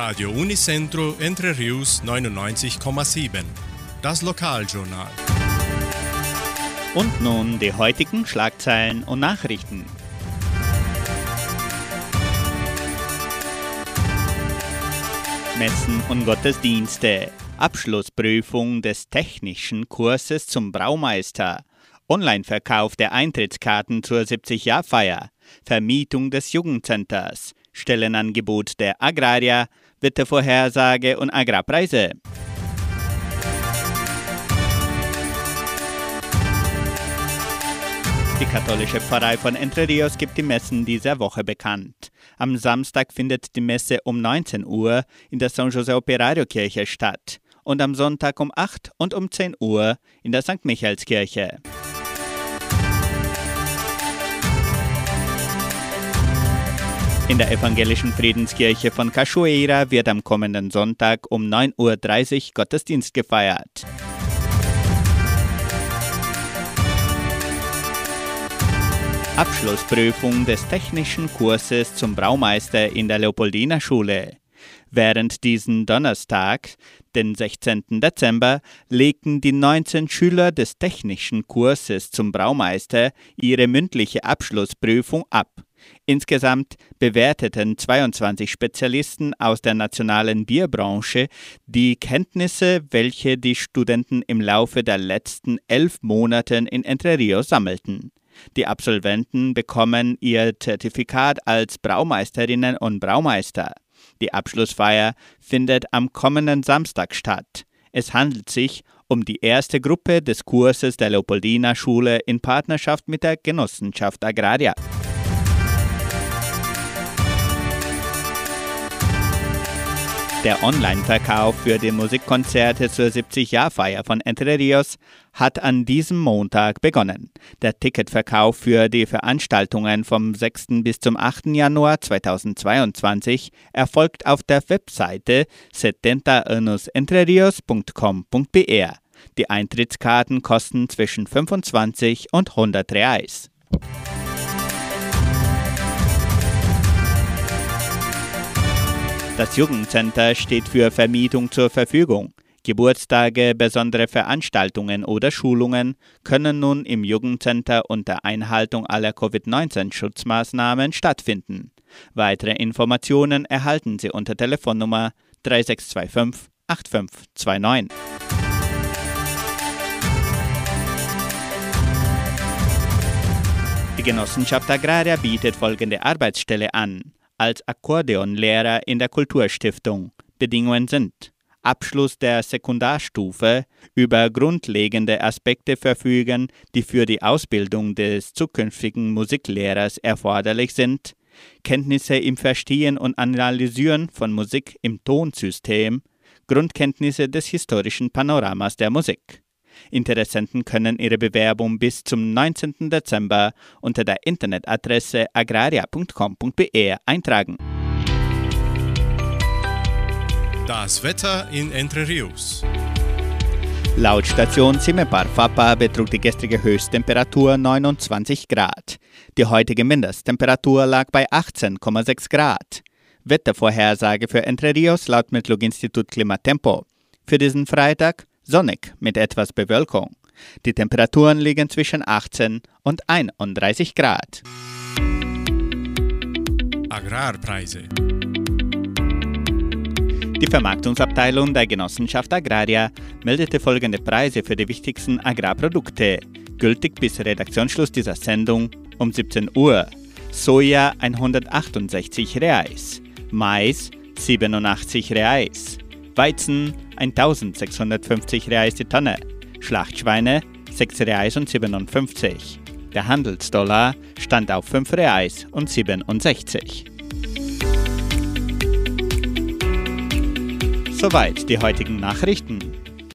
Radio Unicentro Entre Rius 99,7. Das Lokaljournal. Und nun die heutigen Schlagzeilen und Nachrichten. Messen und Gottesdienste. Abschlussprüfung des technischen Kurses zum Braumeister. Online-Verkauf der Eintrittskarten zur 70-Jahr-Feier. Vermietung des Jugendcenters. Stellenangebot der Agraria. Wettervorhersage und Agrarpreise. Die katholische Pfarrei von Entre Rios gibt die Messen dieser Woche bekannt. Am Samstag findet die Messe um 19 Uhr in der San Jose Operario Kirche statt und am Sonntag um 8 und um 10 Uhr in der St. Michaelskirche. In der evangelischen Friedenskirche von Cachoeira wird am kommenden Sonntag um 9.30 Uhr Gottesdienst gefeiert. Abschlussprüfung des technischen Kurses zum Braumeister in der Leopoldina Schule. Während diesen Donnerstag, den 16. Dezember, legten die 19 Schüler des technischen Kurses zum Braumeister ihre mündliche Abschlussprüfung ab. Insgesamt bewerteten 22 Spezialisten aus der nationalen Bierbranche die Kenntnisse, welche die Studenten im Laufe der letzten elf Monate in Entre Rios sammelten. Die Absolventen bekommen ihr Zertifikat als Braumeisterinnen und Braumeister. Die Abschlussfeier findet am kommenden Samstag statt. Es handelt sich um die erste Gruppe des Kurses der Leopoldina Schule in Partnerschaft mit der Genossenschaft Agraria. Der Online-Verkauf für die Musikkonzerte zur 70-Jahr-Feier von Entre Rios hat an diesem Montag begonnen. Der Ticketverkauf für die Veranstaltungen vom 6. bis zum 8. Januar 2022 erfolgt auf der Webseite 70anosentrerios.com.br. Die Eintrittskarten kosten zwischen 25 und 100 Reais. Das Jugendcenter steht für Vermietung zur Verfügung. Geburtstage, besondere Veranstaltungen oder Schulungen können nun im Jugendcenter unter Einhaltung aller Covid-19-Schutzmaßnahmen stattfinden. Weitere Informationen erhalten Sie unter Telefonnummer 3625 8529. Die Genossenschaft Agraria bietet folgende Arbeitsstelle an als Akkordeonlehrer in der Kulturstiftung. Bedingungen sind Abschluss der Sekundarstufe über grundlegende Aspekte verfügen, die für die Ausbildung des zukünftigen Musiklehrers erforderlich sind, Kenntnisse im Verstehen und Analysieren von Musik im Tonsystem, Grundkenntnisse des historischen Panoramas der Musik. Interessenten können ihre Bewerbung bis zum 19. Dezember unter der Internetadresse agraria.com.br eintragen. Das Wetter in Entre Rios. Laut Station Cimepar Fapa betrug die gestrige Höchsttemperatur 29 Grad. Die heutige Mindesttemperatur lag bei 18,6 Grad. Wettervorhersage für Entre Rios laut Metlog-Institut Klimatempo. Für diesen Freitag sonnig mit etwas Bewölkung. Die Temperaturen liegen zwischen 18 und 31 Grad. Agrarpreise. Die Vermarktungsabteilung der Genossenschaft Agraria meldete folgende Preise für die wichtigsten Agrarprodukte, gültig bis Redaktionsschluss dieser Sendung um 17 Uhr. Soja 168 Reais, Mais 87 Reais, Weizen 1650 Reais die Tonne, Schlachtschweine 6 Reais und 57. Der Handelsdollar stand auf 5 Reais und 67. Soweit die heutigen Nachrichten.